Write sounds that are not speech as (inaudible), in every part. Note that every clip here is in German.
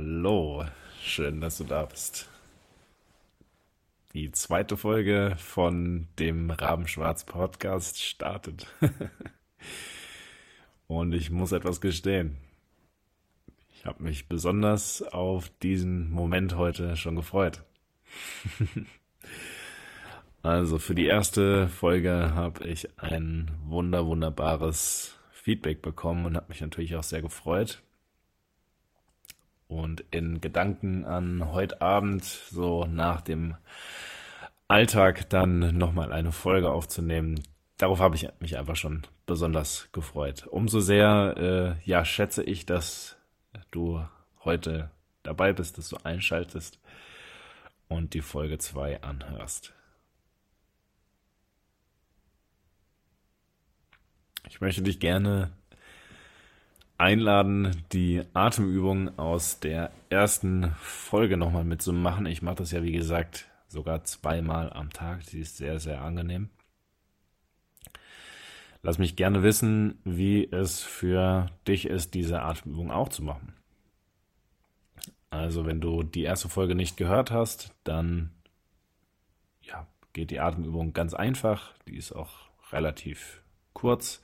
Hallo, schön, dass du da bist. Die zweite Folge von dem Rabenschwarz Podcast startet. (laughs) Und ich muss etwas gestehen. Ich habe mich besonders auf diesen Moment heute schon gefreut. (laughs) also für die erste Folge habe ich ein wunder wunderbares Feedback bekommen und habe mich natürlich auch sehr gefreut und in Gedanken an heute Abend, so nach dem Alltag, dann nochmal eine Folge aufzunehmen. Darauf habe ich mich einfach schon besonders gefreut. Umso sehr, äh, ja, schätze ich, dass du heute dabei bist, dass du einschaltest und die Folge 2 anhörst. Ich möchte dich gerne einladen, die Atemübung aus der ersten Folge nochmal mitzumachen. Ich mache das ja, wie gesagt, sogar zweimal am Tag. Sie ist sehr, sehr angenehm. Lass mich gerne wissen, wie es für dich ist, diese Atemübung auch zu machen. Also, wenn du die erste Folge nicht gehört hast, dann ja, geht die Atemübung ganz einfach. Die ist auch relativ kurz.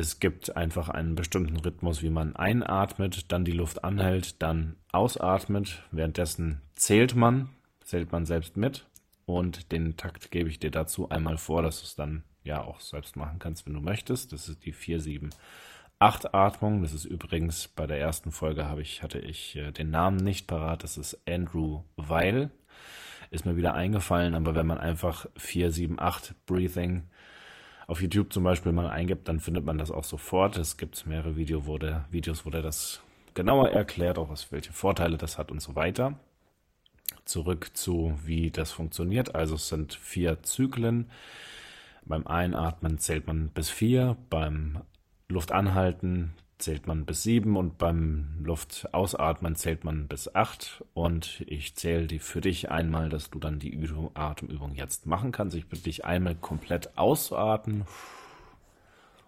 Es gibt einfach einen bestimmten Rhythmus, wie man einatmet, dann die Luft anhält, dann ausatmet. Währenddessen zählt man, zählt man selbst mit. Und den Takt gebe ich dir dazu einmal vor, dass du es dann ja auch selbst machen kannst, wenn du möchtest. Das ist die 4, 7, 8 Atmung. Das ist übrigens bei der ersten Folge habe ich, hatte ich äh, den Namen nicht parat. Das ist Andrew Weil. Ist mir wieder eingefallen, aber wenn man einfach 4, 7, 8 Breathing auf YouTube zum Beispiel mal eingibt, dann findet man das auch sofort. Es gibt mehrere Video, wo der, Videos, wo der das genauer erklärt, auch was, welche Vorteile das hat und so weiter. Zurück zu, wie das funktioniert. Also es sind vier Zyklen. Beim Einatmen zählt man bis vier, beim Luftanhalten zählt man bis sieben und beim Luftausatmen zählt man bis acht. Und ich zähle die für dich einmal, dass du dann die Atemübung jetzt machen kannst. Ich bitte dich einmal komplett ausatmen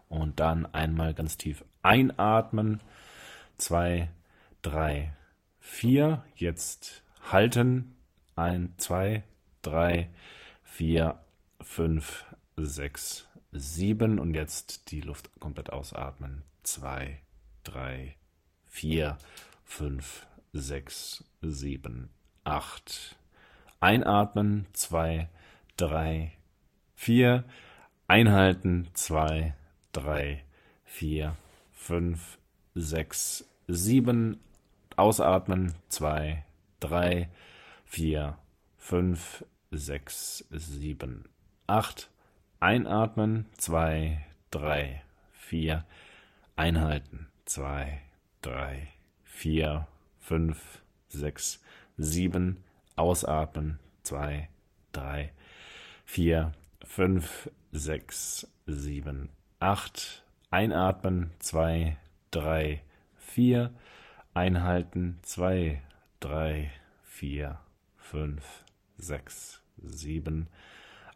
und dann einmal ganz tief einatmen. Zwei, drei, vier. Jetzt halten. Ein, zwei, drei, vier, fünf, sechs, sieben. Und jetzt die Luft komplett ausatmen zwei, drei, vier, fünf, sechs, sieben, acht. Einatmen, zwei, drei, vier. Einhalten, zwei, drei, vier, fünf, sechs, sieben. Ausatmen, zwei, drei, vier, fünf, sechs, sieben, acht. Einatmen, zwei, drei, vier, Einhalten. Zwei, drei, vier, fünf, sechs, sieben. Ausatmen. Zwei, drei, vier, fünf, sechs, sieben, acht. Einatmen. Zwei, drei, vier. Einhalten. Zwei, drei, vier, fünf, sechs, sieben.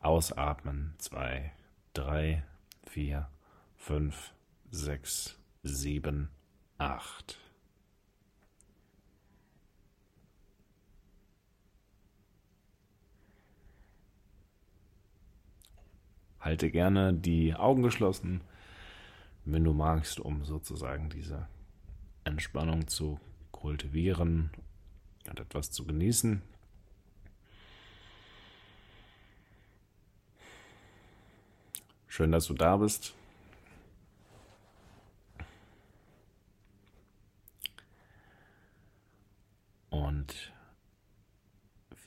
Ausatmen. Zwei, drei, vier, fünf, sechs, sieben, acht. Halte gerne die Augen geschlossen, wenn du magst, um sozusagen diese Entspannung zu kultivieren und etwas zu genießen. Schön, dass du da bist. Und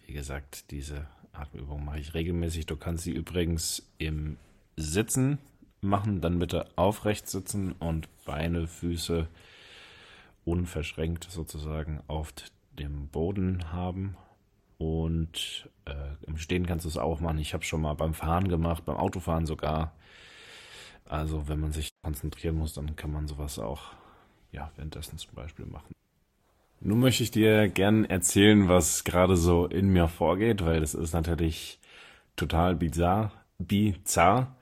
wie gesagt, diese Atemübung mache ich regelmäßig. Du kannst sie übrigens im Sitzen machen, dann bitte aufrecht sitzen und Beine, Füße unverschränkt sozusagen auf dem Boden haben. Und äh, im Stehen kannst du es auch machen. Ich habe schon mal beim Fahren gemacht, beim Autofahren sogar. Also wenn man sich konzentrieren muss, dann kann man sowas auch ja, währenddessen zum Beispiel machen. Nun möchte ich dir gern erzählen, was gerade so in mir vorgeht, weil das ist natürlich total bizarr, bizarr.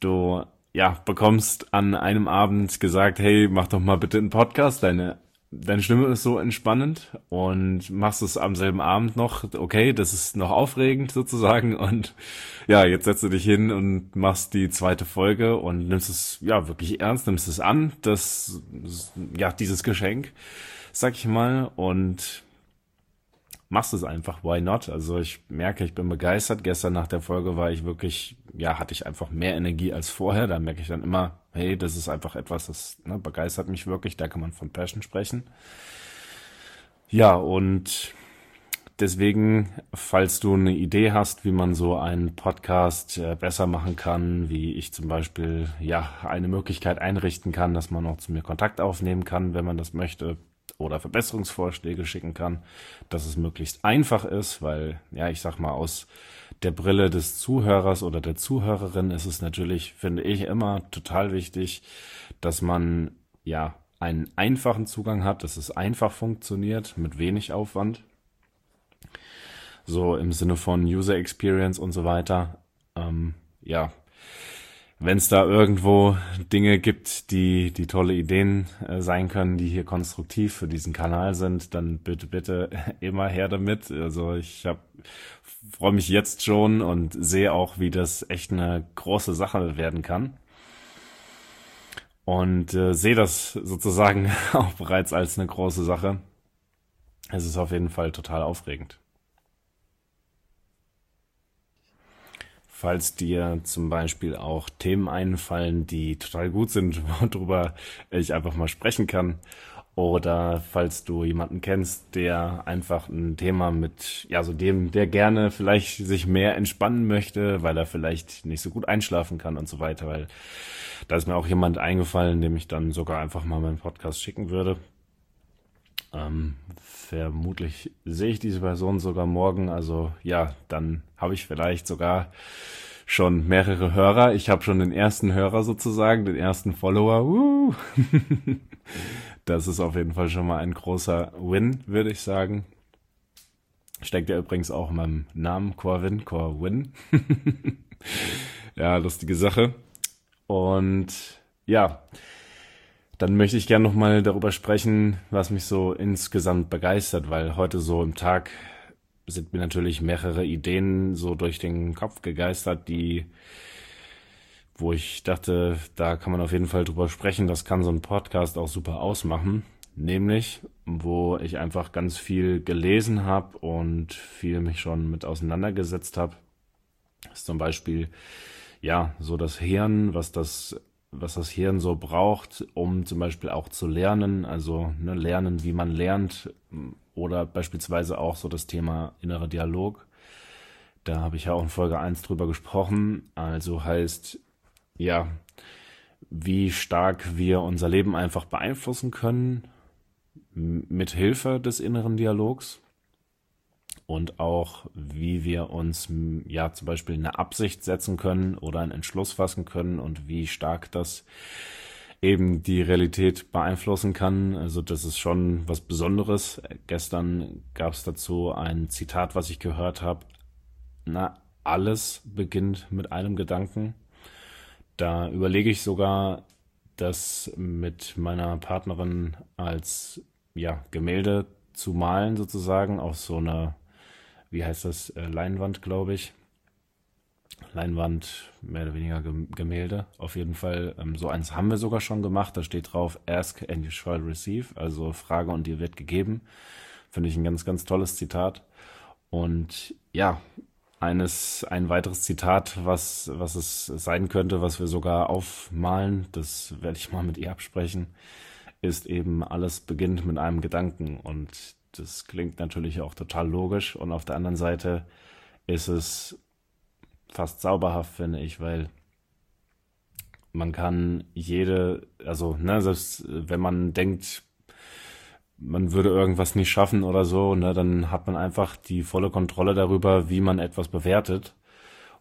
Du, ja, bekommst an einem Abend gesagt, hey, mach doch mal bitte einen Podcast. Deine deine Stimme ist so entspannend und machst es am selben Abend noch, okay, das ist noch aufregend sozusagen und ja, jetzt setzt du dich hin und machst die zweite Folge und nimmst es ja wirklich ernst, nimmst es an, das, ja, dieses Geschenk, sag ich mal und machst es einfach, why not? Also ich merke, ich bin begeistert. Gestern nach der Folge war ich wirklich, ja, hatte ich einfach mehr Energie als vorher. Da merke ich dann immer, hey, das ist einfach etwas, das ne, begeistert mich wirklich. Da kann man von Passion sprechen. Ja, und deswegen, falls du eine Idee hast, wie man so einen Podcast äh, besser machen kann, wie ich zum Beispiel, ja, eine Möglichkeit einrichten kann, dass man auch zu mir Kontakt aufnehmen kann, wenn man das möchte, oder Verbesserungsvorschläge schicken kann, dass es möglichst einfach ist, weil, ja, ich sag mal, aus der Brille des Zuhörers oder der Zuhörerin ist es natürlich, finde ich, immer total wichtig, dass man, ja, einen einfachen Zugang hat, dass es einfach funktioniert, mit wenig Aufwand. So im Sinne von User Experience und so weiter. Ähm, ja, wenn es da irgendwo Dinge gibt, die, die tolle Ideen äh, sein können, die hier konstruktiv für diesen Kanal sind, dann bitte, bitte (laughs) immer her damit. Also ich hab, freue mich jetzt schon und sehe auch, wie das echt eine große Sache werden kann. Und äh, sehe das sozusagen (laughs) auch bereits als eine große Sache. Es ist auf jeden Fall total aufregend. Falls dir zum Beispiel auch Themen einfallen, die total gut sind, (laughs) worüber ich einfach mal sprechen kann. Oder falls du jemanden kennst, der einfach ein Thema mit, ja, so dem, der gerne vielleicht sich mehr entspannen möchte, weil er vielleicht nicht so gut einschlafen kann und so weiter, weil da ist mir auch jemand eingefallen, dem ich dann sogar einfach mal meinen Podcast schicken würde. Ähm, vermutlich sehe ich diese Person sogar morgen. Also ja, dann habe ich vielleicht sogar schon mehrere Hörer. Ich habe schon den ersten Hörer sozusagen, den ersten Follower. (laughs) Das ist auf jeden Fall schon mal ein großer Win, würde ich sagen. Steckt ja übrigens auch in meinem Namen, Corwin, Corwin. (laughs) ja, lustige Sache. Und ja, dann möchte ich gerne nochmal darüber sprechen, was mich so insgesamt begeistert, weil heute so im Tag sind mir natürlich mehrere Ideen so durch den Kopf gegeistert, die, wo ich dachte, da kann man auf jeden Fall drüber sprechen, das kann so ein Podcast auch super ausmachen. Nämlich, wo ich einfach ganz viel gelesen habe und viel mich schon mit auseinandergesetzt habe. Ist zum Beispiel, ja, so das Hirn, was das was das Hirn so braucht, um zum Beispiel auch zu lernen, also ne, lernen, wie man lernt, oder beispielsweise auch so das Thema innerer Dialog. Da habe ich ja auch in Folge 1 drüber gesprochen. Also heißt, ja, wie stark wir unser Leben einfach beeinflussen können mit Hilfe des inneren Dialogs und auch, wie wir uns ja zum Beispiel eine Absicht setzen können oder einen Entschluss fassen können und wie stark das eben die Realität beeinflussen kann. Also das ist schon was Besonderes. Gestern gab es dazu ein Zitat, was ich gehört habe. Na, alles beginnt mit einem Gedanken. Da überlege ich sogar, das mit meiner Partnerin als ja, Gemälde zu malen sozusagen auf so einer wie heißt das, äh, Leinwand, glaube ich. Leinwand, mehr oder weniger Gemälde. Auf jeden Fall, ähm, so eins haben wir sogar schon gemacht. Da steht drauf, ask and you shall receive. Also Frage und dir wird gegeben. Finde ich ein ganz, ganz tolles Zitat. Und ja, eines, ein weiteres Zitat, was, was es sein könnte, was wir sogar aufmalen, das werde ich mal mit ihr absprechen, ist eben, alles beginnt mit einem Gedanken. Und das klingt natürlich auch total logisch. Und auf der anderen Seite ist es fast zauberhaft, finde ich, weil man kann jede, also ne, selbst wenn man denkt, man würde irgendwas nicht schaffen oder so, ne, dann hat man einfach die volle Kontrolle darüber, wie man etwas bewertet.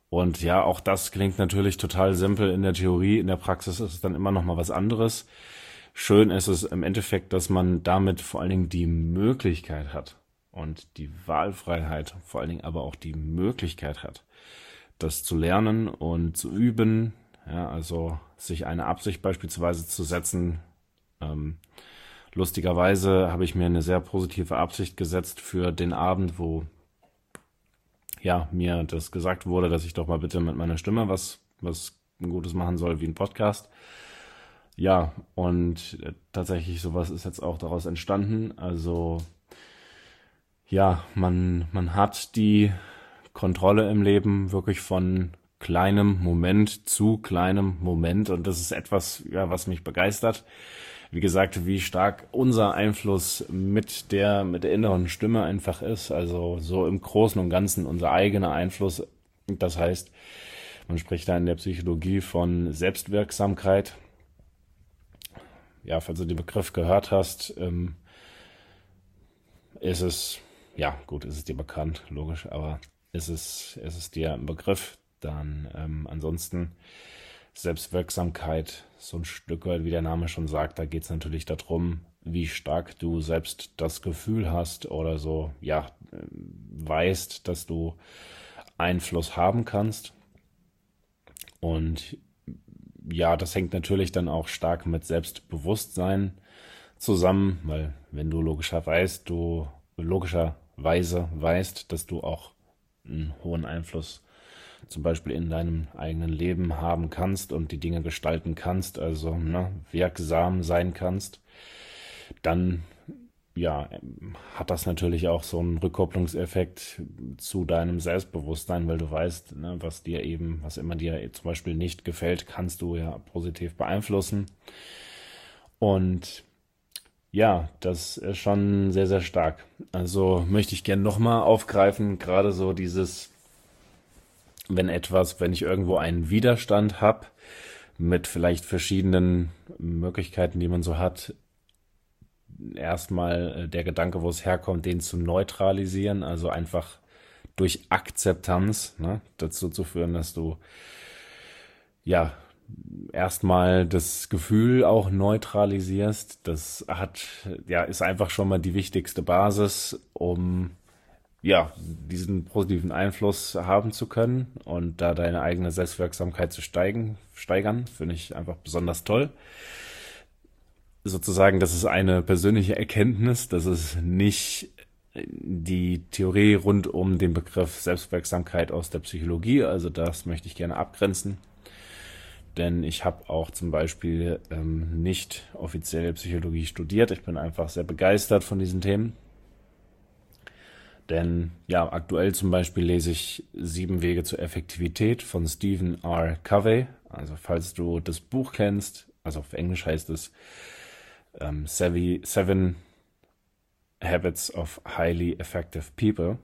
Und ja, auch das klingt natürlich total simpel in der Theorie, in der Praxis ist es dann immer noch mal was anderes schön ist es im Endeffekt, dass man damit vor allen Dingen die Möglichkeit hat und die Wahlfreiheit, vor allen Dingen aber auch die Möglichkeit hat, das zu lernen und zu üben. Ja, also sich eine Absicht beispielsweise zu setzen. Ähm, lustigerweise habe ich mir eine sehr positive Absicht gesetzt für den Abend, wo ja mir das gesagt wurde, dass ich doch mal bitte mit meiner Stimme was was Gutes machen soll wie ein Podcast. Ja, und tatsächlich sowas ist jetzt auch daraus entstanden. Also ja, man man hat die Kontrolle im Leben wirklich von kleinem Moment zu kleinem Moment und das ist etwas, ja, was mich begeistert. Wie gesagt, wie stark unser Einfluss mit der mit der inneren Stimme einfach ist, also so im Großen und Ganzen unser eigener Einfluss. Das heißt, man spricht da in der Psychologie von Selbstwirksamkeit. Ja, falls du den Begriff gehört hast, ähm, ist es, ja, gut, ist es dir bekannt, logisch, aber ist es, ist es dir ein Begriff, dann ähm, ansonsten Selbstwirksamkeit, so ein Stück weit, wie der Name schon sagt, da geht es natürlich darum, wie stark du selbst das Gefühl hast oder so, ja, äh, weißt, dass du Einfluss haben kannst. Und ja, das hängt natürlich dann auch stark mit Selbstbewusstsein zusammen, weil wenn du logischerweise, du logischerweise weißt, dass du auch einen hohen Einfluss zum Beispiel in deinem eigenen Leben haben kannst und die Dinge gestalten kannst, also ne, wirksam sein kannst, dann ja, hat das natürlich auch so einen Rückkopplungseffekt zu deinem Selbstbewusstsein, weil du weißt, ne, was dir eben, was immer dir zum Beispiel nicht gefällt, kannst du ja positiv beeinflussen. Und ja, das ist schon sehr, sehr stark. Also möchte ich gerne nochmal aufgreifen, gerade so dieses, wenn etwas, wenn ich irgendwo einen Widerstand habe, mit vielleicht verschiedenen Möglichkeiten, die man so hat, erstmal äh, der Gedanke, wo es herkommt, den zu neutralisieren, also einfach durch Akzeptanz ne, dazu zu führen, dass du ja erstmal das Gefühl auch neutralisierst. Das hat, ja, ist einfach schon mal die wichtigste Basis, um ja, diesen positiven Einfluss haben zu können und da deine eigene Selbstwirksamkeit zu steigen, steigern, finde ich einfach besonders toll. Sozusagen, das ist eine persönliche Erkenntnis, das ist nicht die Theorie rund um den Begriff Selbstwirksamkeit aus der Psychologie, also das möchte ich gerne abgrenzen denn ich habe auch zum Beispiel ähm, nicht offiziell Psychologie studiert. Ich bin einfach sehr begeistert von diesen Themen. Denn ja, aktuell zum Beispiel lese ich Sieben Wege zur Effektivität von Stephen R. Covey. Also falls du das Buch kennst, also auf Englisch heißt es ähm, Seven Habits of Highly Effective People.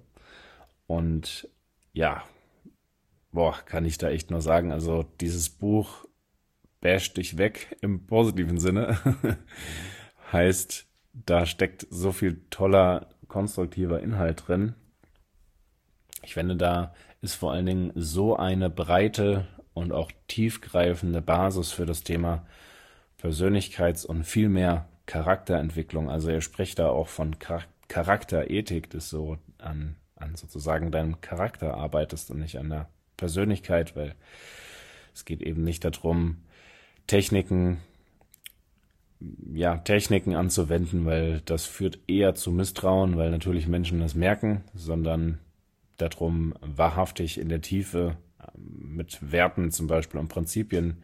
Und ja, boah, kann ich da echt nur sagen, also dieses Buch basht dich weg im positiven Sinne. (laughs) heißt, da steckt so viel toller, konstruktiver Inhalt drin. Ich finde, da ist vor allen Dingen so eine breite und auch tiefgreifende Basis für das Thema Persönlichkeits- und viel mehr Charakterentwicklung. Also er spricht da auch von Charakterethik, dass du an, an sozusagen deinem Charakter arbeitest und nicht an der Persönlichkeit, weil es geht eben nicht darum, Techniken, ja, Techniken anzuwenden, weil das führt eher zu Misstrauen, weil natürlich Menschen das merken, sondern darum, wahrhaftig in der Tiefe ähm, mit Werten zum Beispiel und Prinzipien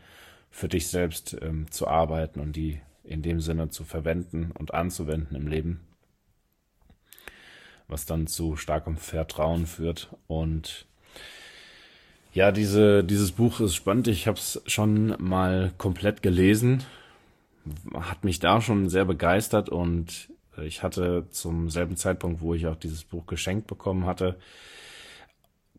für dich selbst ähm, zu arbeiten und die in dem Sinne zu verwenden und anzuwenden im Leben, was dann zu starkem Vertrauen führt und ja, diese, dieses Buch ist spannend. Ich habe es schon mal komplett gelesen. Hat mich da schon sehr begeistert und ich hatte zum selben Zeitpunkt, wo ich auch dieses Buch geschenkt bekommen hatte,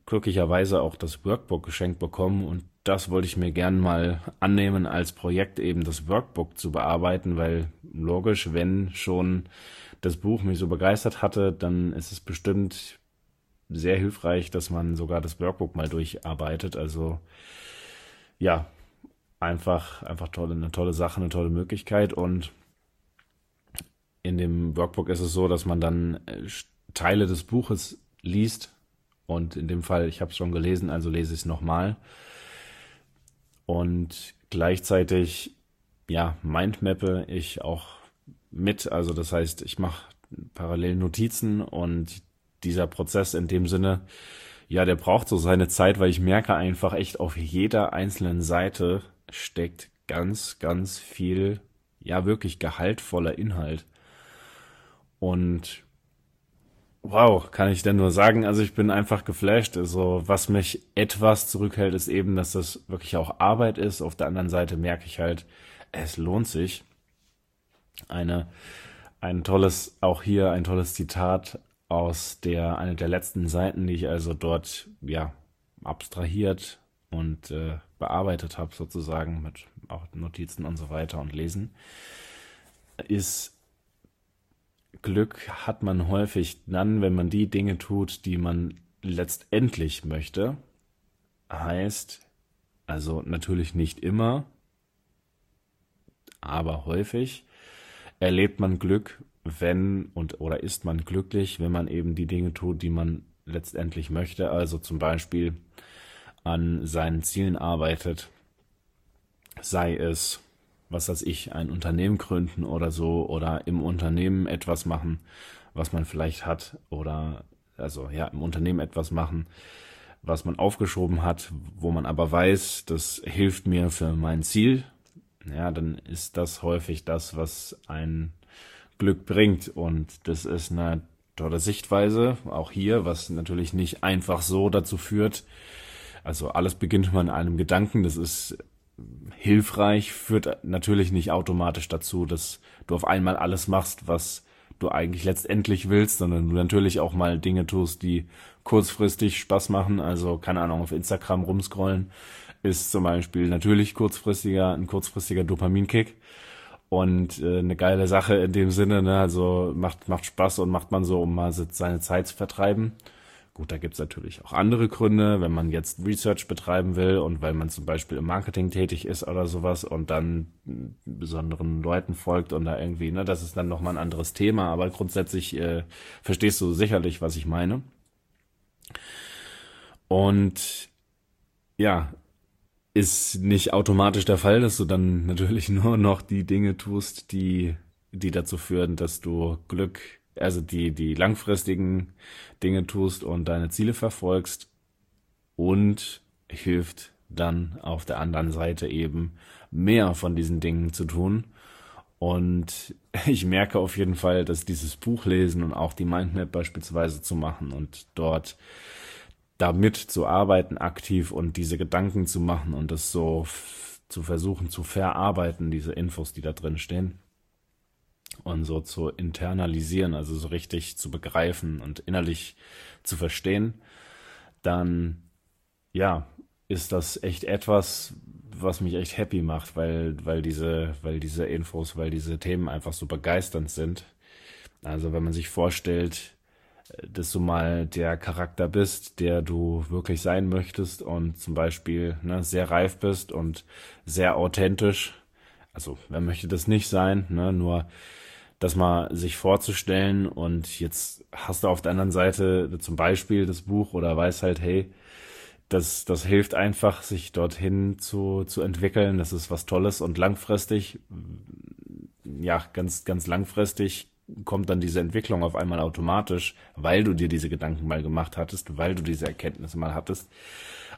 glücklicherweise auch das Workbook geschenkt bekommen und das wollte ich mir gern mal annehmen als Projekt eben das Workbook zu bearbeiten, weil logisch, wenn schon das Buch mich so begeistert hatte, dann ist es bestimmt sehr hilfreich, dass man sogar das Workbook mal durcharbeitet. Also ja, einfach, einfach tolle, eine tolle Sache, eine tolle Möglichkeit. Und in dem Workbook ist es so, dass man dann äh, Teile des Buches liest. Und in dem Fall, ich habe es schon gelesen, also lese ich es nochmal. Und gleichzeitig, ja, mindmappe ich auch mit. Also das heißt, ich mache parallel Notizen und dieser Prozess in dem Sinne, ja, der braucht so seine Zeit, weil ich merke einfach echt auf jeder einzelnen Seite steckt ganz, ganz viel, ja, wirklich gehaltvoller Inhalt. Und wow, kann ich denn nur sagen, also ich bin einfach geflasht. Also was mich etwas zurückhält, ist eben, dass das wirklich auch Arbeit ist. Auf der anderen Seite merke ich halt, es lohnt sich. Eine, ein tolles, auch hier ein tolles Zitat aus der, einer der letzten Seiten, die ich also dort, ja, abstrahiert und äh, bearbeitet habe, sozusagen, mit auch Notizen und so weiter und Lesen, ist Glück hat man häufig dann, wenn man die Dinge tut, die man letztendlich möchte. Heißt, also natürlich nicht immer, aber häufig erlebt man Glück, wenn und oder ist man glücklich, wenn man eben die Dinge tut, die man letztendlich möchte. Also zum Beispiel an seinen Zielen arbeitet, sei es was weiß ich, ein Unternehmen gründen oder so oder im Unternehmen etwas machen, was man vielleicht hat oder also ja, im Unternehmen etwas machen, was man aufgeschoben hat, wo man aber weiß, das hilft mir für mein Ziel, ja, dann ist das häufig das, was ein Glück bringt. Und das ist eine tolle Sichtweise, auch hier, was natürlich nicht einfach so dazu führt, also alles beginnt mal in einem Gedanken, das ist hilfreich, führt natürlich nicht automatisch dazu, dass du auf einmal alles machst, was du eigentlich letztendlich willst, sondern du natürlich auch mal Dinge tust, die kurzfristig Spaß machen. Also, keine Ahnung, auf Instagram rumscrollen ist zum Beispiel natürlich kurzfristiger, ein kurzfristiger Dopaminkick und äh, eine geile Sache in dem Sinne, ne? Also macht, macht Spaß und macht man so, um mal seine Zeit zu vertreiben. Gut, da gibt's natürlich auch andere Gründe, wenn man jetzt Research betreiben will und weil man zum Beispiel im Marketing tätig ist oder sowas und dann besonderen Leuten folgt und da irgendwie, ne, das ist dann nochmal ein anderes Thema, aber grundsätzlich äh, verstehst du sicherlich, was ich meine. Und ja, ist nicht automatisch der Fall, dass du dann (laughs) natürlich nur noch die Dinge tust, die, die dazu führen, dass du Glück also die, die langfristigen Dinge tust und deine Ziele verfolgst und hilft dann auf der anderen Seite eben mehr von diesen Dingen zu tun. Und (laughs) ich merke auf jeden Fall, dass dieses Buch lesen und auch die Mindmap beispielsweise zu machen und dort damit zu arbeiten aktiv und diese Gedanken zu machen und das so zu versuchen zu verarbeiten, diese Infos, die da drin stehen, und so zu internalisieren, also so richtig zu begreifen und innerlich zu verstehen, dann ja, ist das echt etwas, was mich echt happy macht, weil, weil diese, weil diese Infos, weil diese Themen einfach so begeisternd sind. Also wenn man sich vorstellt, dass du mal der Charakter bist, der du wirklich sein möchtest und zum Beispiel ne, sehr reif bist und sehr authentisch. Also wer möchte das nicht sein? Ne? Nur das mal sich vorzustellen und jetzt hast du auf der anderen Seite zum Beispiel das Buch oder weiß halt, hey, das, das hilft einfach, sich dorthin zu, zu entwickeln. Das ist was Tolles und langfristig, ja, ganz, ganz langfristig kommt dann diese Entwicklung auf einmal automatisch, weil du dir diese Gedanken mal gemacht hattest, weil du diese Erkenntnisse mal hattest.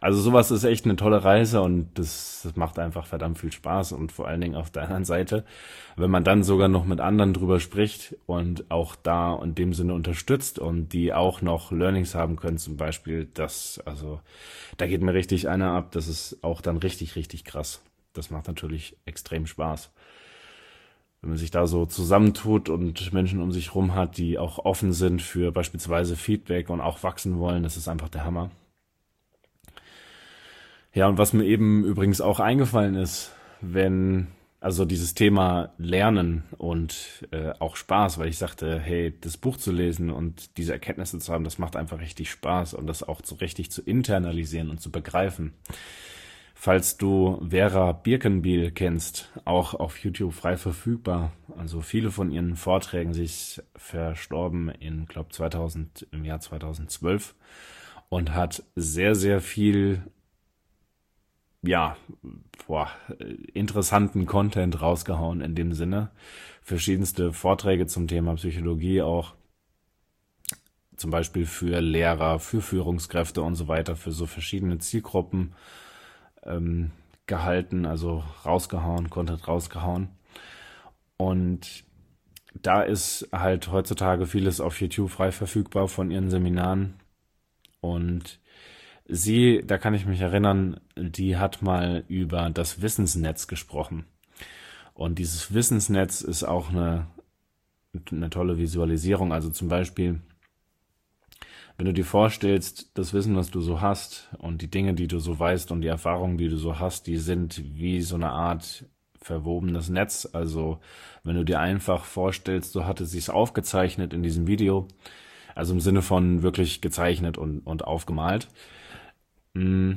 Also sowas ist echt eine tolle Reise und das, das macht einfach verdammt viel Spaß und vor allen Dingen auf der anderen Seite, wenn man dann sogar noch mit anderen drüber spricht und auch da in dem Sinne unterstützt und die auch noch Learnings haben können, zum Beispiel, das, also da geht mir richtig einer ab, das ist auch dann richtig, richtig krass. Das macht natürlich extrem Spaß wenn man sich da so zusammentut und Menschen um sich rum hat, die auch offen sind für beispielsweise Feedback und auch wachsen wollen, das ist einfach der Hammer. Ja, und was mir eben übrigens auch eingefallen ist, wenn, also dieses Thema Lernen und äh, auch Spaß, weil ich sagte, hey, das Buch zu lesen und diese Erkenntnisse zu haben, das macht einfach richtig Spaß und das auch so richtig zu internalisieren und zu begreifen. Falls du Vera Birkenbiel kennst, auch auf YouTube frei verfügbar. Also viele von ihren Vorträgen, sich verstorben in, glaube 2000, im Jahr 2012 und hat sehr, sehr viel ja, boah, interessanten Content rausgehauen in dem Sinne. Verschiedenste Vorträge zum Thema Psychologie auch. Zum Beispiel für Lehrer, für Führungskräfte und so weiter, für so verschiedene Zielgruppen ähm, gehalten, also rausgehauen, Content rausgehauen. Und da ist halt heutzutage vieles auf YouTube frei verfügbar von ihren Seminaren. Und sie, da kann ich mich erinnern, die hat mal über das Wissensnetz gesprochen. Und dieses Wissensnetz ist auch eine, eine tolle Visualisierung. Also zum Beispiel, wenn du dir vorstellst, das Wissen, was du so hast und die Dinge, die du so weißt und die Erfahrungen, die du so hast, die sind wie so eine Art verwobenes Netz. Also wenn du dir einfach vorstellst, so hatte sie es aufgezeichnet in diesem Video, also im Sinne von wirklich gezeichnet und, und aufgemalt. Mm.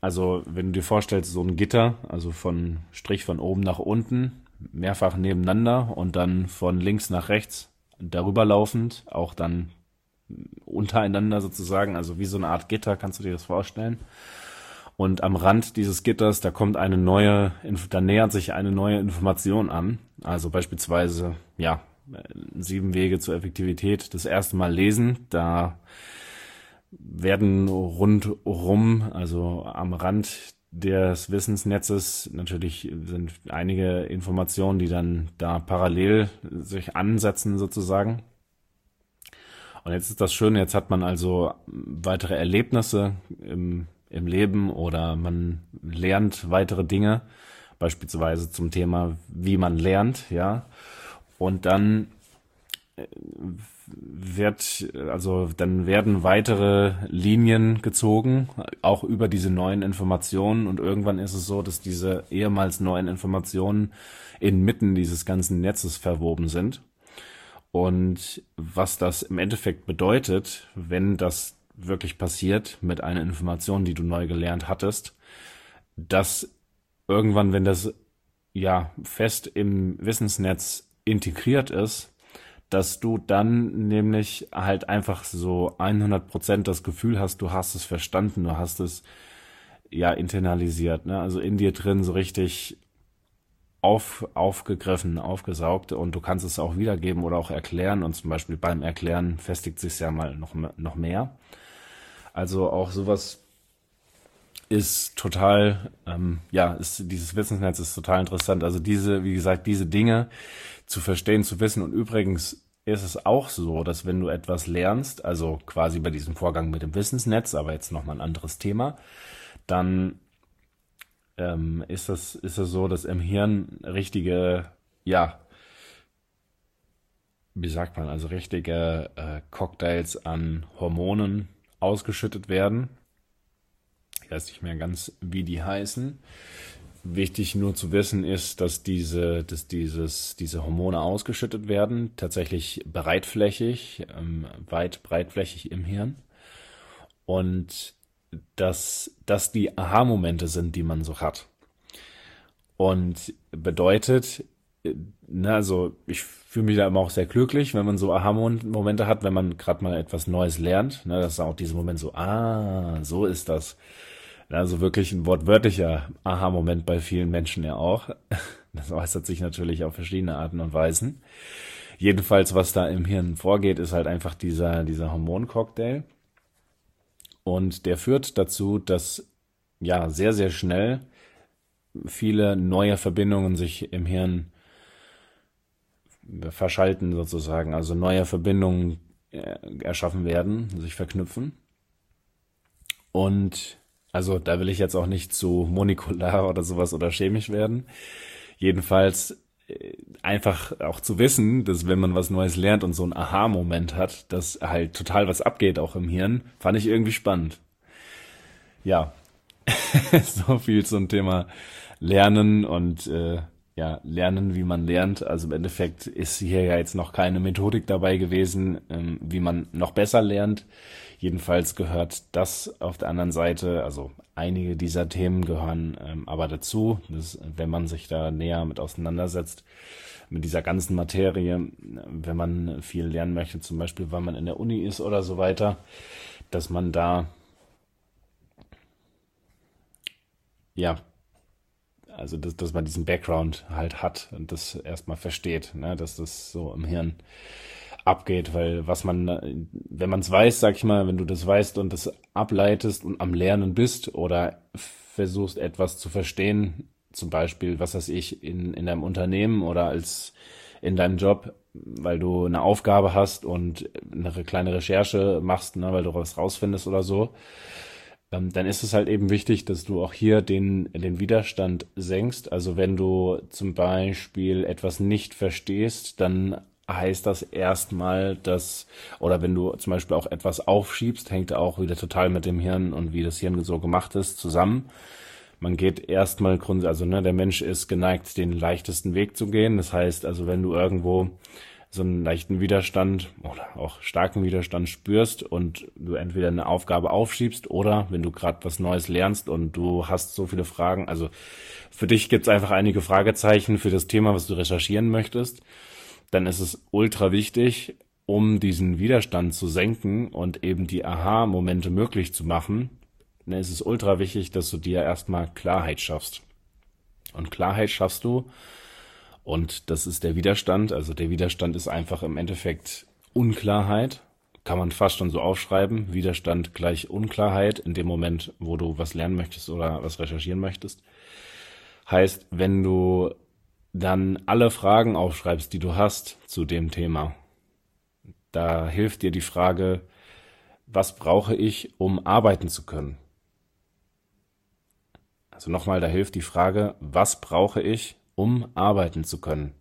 Also wenn du dir vorstellst, so ein Gitter, also von Strich von oben nach unten, mehrfach nebeneinander und dann von links nach rechts darüber laufend, auch dann untereinander sozusagen, also wie so eine Art Gitter, kannst du dir das vorstellen? Und am Rand dieses Gitters, da kommt eine neue, da nähert sich eine neue Information an. Also beispielsweise, ja, sieben Wege zur Effektivität. Das erste Mal lesen, da werden rundrum, also am Rand des Wissensnetzes natürlich sind einige Informationen, die dann da parallel sich ansetzen sozusagen. Und jetzt ist das Schöne, jetzt hat man also weitere Erlebnisse im im Leben oder man lernt weitere Dinge, beispielsweise zum Thema, wie man lernt, ja. Und dann äh, wird, also dann werden weitere Linien gezogen, auch über diese neuen Informationen und irgendwann ist es so, dass diese ehemals neuen Informationen inmitten dieses ganzen Netzes verwoben sind. Und was das im Endeffekt bedeutet, wenn das wirklich passiert mit einer Information, die du neu gelernt hattest, dass irgendwann, wenn das ja fest im Wissensnetz integriert ist, dass du dann nämlich halt einfach so 100% das Gefühl hast, du hast es verstanden, du hast es ja internalisiert, ne? also in dir drin so richtig auf, aufgegriffen, aufgesaugt und du kannst es auch wiedergeben oder auch erklären und zum Beispiel beim Erklären festigt sich ja mal noch, noch mehr. Also auch sowas ist total, ähm, ja, ist, dieses Wissensnetz ist total interessant. Also diese, wie gesagt, diese Dinge zu verstehen, zu wissen. Und übrigens ist es auch so, dass wenn du etwas lernst, also quasi bei diesem Vorgang mit dem Wissensnetz, aber jetzt nochmal ein anderes Thema, dann ähm, ist das, ist es so, dass im Hirn richtige, ja, wie sagt man, also richtige äh, Cocktails an Hormonen ausgeschüttet werden. Ich weiß nicht mehr ganz, wie die heißen. Wichtig nur zu wissen ist, dass diese, dass dieses, diese Hormone ausgeschüttet werden, tatsächlich breitflächig, ähm, weit breitflächig im Hirn. Und dass das die Aha-Momente sind, die man so hat. Und bedeutet, na, also ich fühle mich da immer auch sehr glücklich, wenn man so Aha-Momente hat, wenn man gerade mal etwas Neues lernt. Ne, das ist auch dieser Moment so, ah, so ist das. Also wirklich ein wortwörtlicher Aha-Moment bei vielen Menschen ja auch. (laughs) Das äußert sich natürlich auf verschiedene Arten und Weisen. Jedenfalls, was da im Hirn vorgeht, ist halt einfach dieser, dieser Hormoncocktail. Und der führt dazu, dass ja sehr, sehr schnell viele neue Verbindungen sich im Hirn verschalten sozusagen, also neue Verbindungen äh, erschaffen werden, sich verknüpfen. Und also da will ich jetzt auch nicht zu monikular oder sowas oder chemisch werden. Jedenfalls äh, einfach auch zu wissen, dass wenn man was Neues lernt und so ein Aha-Moment hat, dass halt total was abgeht auch im Hirn, fand ich irgendwie spannend. Ja, (laughs) so viel zum Thema Lernen und äh, ja, lernen, wie man lernt. Also im Endeffekt ist hier ja jetzt noch keine Methodik dabei gewesen, ähm, wie man noch besser lernt. Jedenfalls gehört das auf der anderen Seite, also einige dieser Themen gehören ähm, aber dazu, dass, wenn man sich da näher mit auseinandersetzt, mit dieser ganzen Materie, wenn man viel lernen möchte, zum Beispiel, weil man in der Uni ist oder so weiter, dass man da ja, also dass, dass man diesen Background halt hat und das erstmal versteht, ne, dass das so im Hirn abgeht, weil was man, wenn man es weiß, sag ich mal, wenn du das weißt und das ableitest und am Lernen bist oder versuchst etwas zu verstehen, zum Beispiel, was weiß ich, in, in deinem Unternehmen oder als in deinem Job, weil du eine Aufgabe hast und eine kleine Recherche machst, ne, weil du was rausfindest oder so, ähm, dann ist es halt eben wichtig, dass du auch hier den, den Widerstand senkst. Also wenn du zum Beispiel etwas nicht verstehst, dann heißt das erstmal, dass, oder wenn du zum Beispiel auch etwas aufschiebst, hängt auch wieder total mit dem Hirn und wie das Hirn so gemacht ist zusammen. Man geht erstmal grund, also ne, der Mensch ist geneigt, den leichtesten Weg zu gehen. Das heißt, also wenn du irgendwo so einen leichten Widerstand oder auch starken Widerstand spürst und du entweder eine Aufgabe aufschiebst oder wenn du gerade was Neues lernst und du hast so viele Fragen, also für dich gibt es einfach einige Fragezeichen für das Thema, was du recherchieren möchtest, dann ist es ultra wichtig, um diesen Widerstand zu senken und eben die Aha-Momente möglich zu machen, dann ist es ultra wichtig, dass du dir erstmal Klarheit schaffst. Und Klarheit schaffst du, und das ist der Widerstand. Also der Widerstand ist einfach im Endeffekt Unklarheit. Kann man fast schon so aufschreiben. Widerstand gleich Unklarheit in dem Moment, wo du was lernen möchtest oder was recherchieren möchtest. Heißt, wenn du dann alle Fragen aufschreibst, die du hast zu dem Thema, da hilft dir die Frage, was brauche ich, um arbeiten zu können? Also nochmal, da hilft die Frage, was brauche ich, um arbeiten zu können.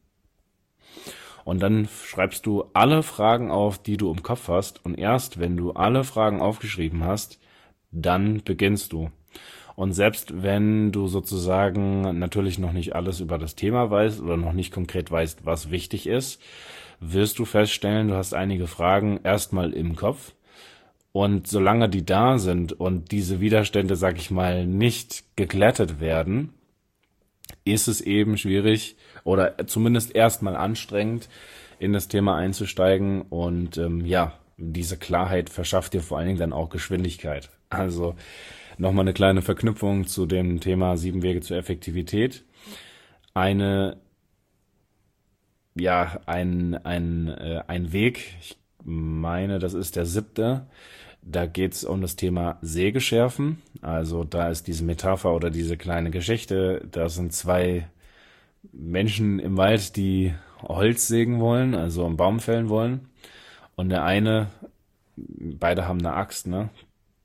Und dann schreibst du alle Fragen auf, die du im Kopf hast. Und erst wenn du alle Fragen aufgeschrieben hast, dann beginnst du. Und selbst wenn du sozusagen natürlich noch nicht alles über das Thema weißt oder noch nicht konkret weißt, was wichtig ist, wirst du feststellen, du hast einige Fragen erstmal im Kopf. Und solange die da sind und diese Widerstände, sag ich mal, nicht geglättet werden, ist es eben schwierig oder zumindest erstmal anstrengend, in das Thema einzusteigen. Und ähm, ja, diese Klarheit verschafft dir vor allen Dingen dann auch Geschwindigkeit. Also nochmal eine kleine Verknüpfung zu dem Thema sieben Wege zur Effektivität. Eine, ja, ein, ein, äh, ein Weg, ich meine, das ist der siebte, da geht es um das Thema Sägeschärfen. Also da ist diese Metapher oder diese kleine Geschichte. Da sind zwei Menschen im Wald, die Holz sägen wollen, also einen Baum fällen wollen. Und der eine, beide haben eine Axt, ne,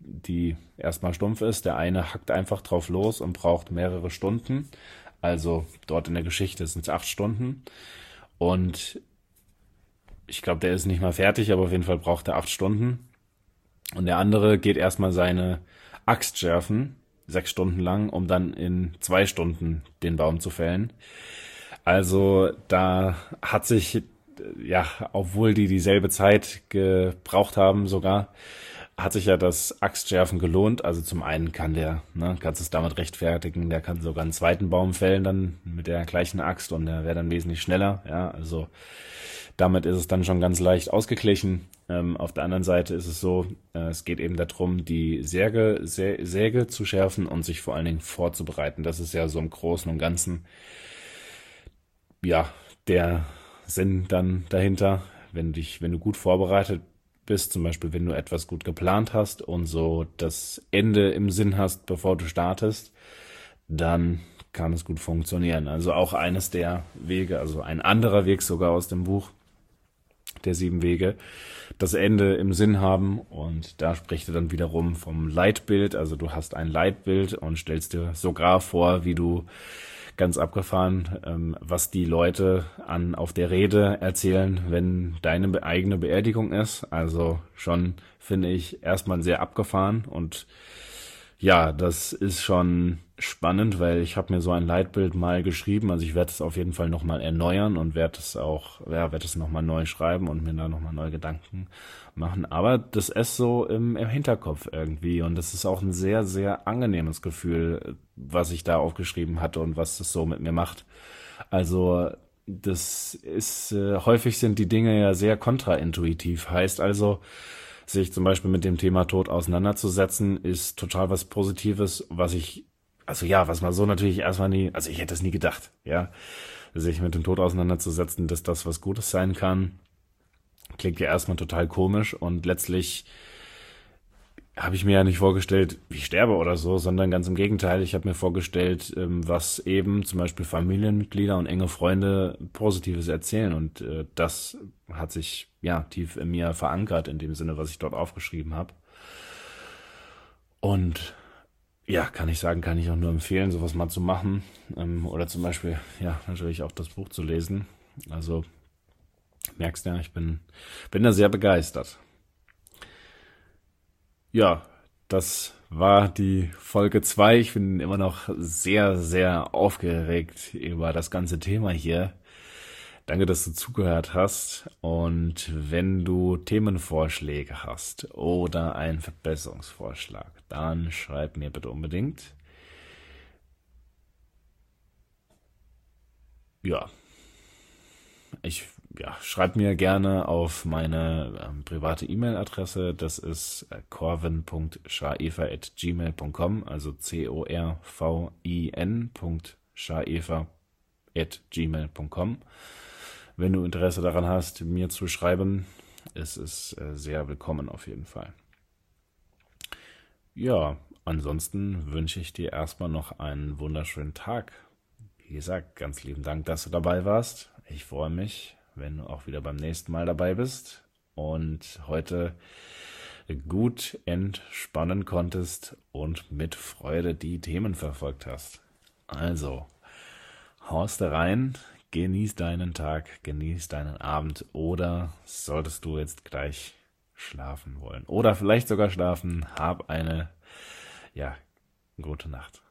die erstmal stumpf ist. Der eine hackt einfach drauf los und braucht mehrere Stunden. Also dort in der Geschichte sind es acht Stunden. Und ich glaube, der ist nicht mal fertig, aber auf jeden Fall braucht er acht Stunden. Und der andere geht erstmal seine Axt schärfen, sechs Stunden lang, um dann in zwei Stunden den Baum zu fällen. Also da hat sich, ja, obwohl die dieselbe Zeit gebraucht haben sogar, hat sich ja das Axtschärfen gelohnt. Also zum einen kann der, ne, kannst es damit rechtfertigen, der kann sogar einen zweiten Baum fällen dann mit der gleichen Axt und der wäre dann wesentlich schneller. Ja, also damit ist es dann schon ganz leicht ausgeglichen. Ähm, auf der anderen Seite ist es so, äh, es geht eben darum, die Säge, Sä Säge zu schärfen und sich vor allen Dingen vorzubereiten. Das ist ja so im Großen und Ganzen, ja, der Sinn dann dahinter. Wenn dich, wenn du gut vorbereitet bist, zum Beispiel wenn du etwas gut geplant hast und so das Ende im Sinn hast, bevor du startest, dann kann es gut funktionieren. Also auch eines der Wege, also ein anderer Weg sogar aus dem Buch der sieben Wege, das Ende im Sinn haben und da spricht er dann wiederum vom Leitbild. Also du hast ein Leitbild und stellst dir sogar vor, wie du ganz abgefahren, ähm, was die Leute an auf der Rede erzählen, wenn deine eigene Beerdigung ist. Also schon finde ich erstmal sehr abgefahren und ja, das ist schon spannend, weil ich habe mir so ein Leitbild mal geschrieben. Also ich werde es auf jeden Fall nochmal erneuern und werde es auch, ja, werde es nochmal neu schreiben und mir da nochmal neue Gedanken machen. Aber das ist so im, im Hinterkopf irgendwie und das ist auch ein sehr, sehr angenehmes Gefühl, was ich da aufgeschrieben hatte und was das so mit mir macht. Also das ist, äh, häufig sind die Dinge ja sehr kontraintuitiv. Heißt also, sich zum Beispiel mit dem Thema Tod auseinanderzusetzen, ist total was Positives, was ich also ja, was man so natürlich erstmal nie, also ich hätte es nie gedacht, ja, sich mit dem Tod auseinanderzusetzen, dass das was Gutes sein kann, klingt ja erstmal total komisch und letztlich habe ich mir ja nicht vorgestellt, wie ich sterbe oder so, sondern ganz im Gegenteil. Ich habe mir vorgestellt, ähm, was eben zum Beispiel Familienmitglieder und enge Freunde Positives erzählen. Und äh, das hat sich ja tief in mir verankert, in dem Sinne, was ich dort aufgeschrieben habe. Und ja, kann ich sagen, kann ich auch nur empfehlen, sowas mal zu machen. Ähm, oder zum Beispiel, ja, natürlich auch das Buch zu lesen. Also merkst ja, ich bin, bin da sehr begeistert. Ja, das war die Folge 2. Ich bin immer noch sehr, sehr aufgeregt über das ganze Thema hier. Danke, dass du zugehört hast. Und wenn du Themenvorschläge hast oder einen Verbesserungsvorschlag, dann schreib mir bitte unbedingt. Ja. Ich ja, schreib mir gerne auf meine ähm, private E-Mail-Adresse. Das ist äh, corvin.schaefer.gmail.com, also C-O-R-V-I-N.schaefer.gmail.com. Wenn du Interesse daran hast, mir zu schreiben, ist es äh, sehr willkommen auf jeden Fall. Ja, ansonsten wünsche ich dir erstmal noch einen wunderschönen Tag. Wie gesagt, ganz lieben Dank, dass du dabei warst. Ich freue mich, wenn du auch wieder beim nächsten Mal dabei bist und heute gut entspannen konntest und mit Freude die Themen verfolgt hast. Also, haust rein, genieß deinen Tag, genieß deinen Abend oder solltest du jetzt gleich schlafen wollen oder vielleicht sogar schlafen, hab eine, ja, gute Nacht.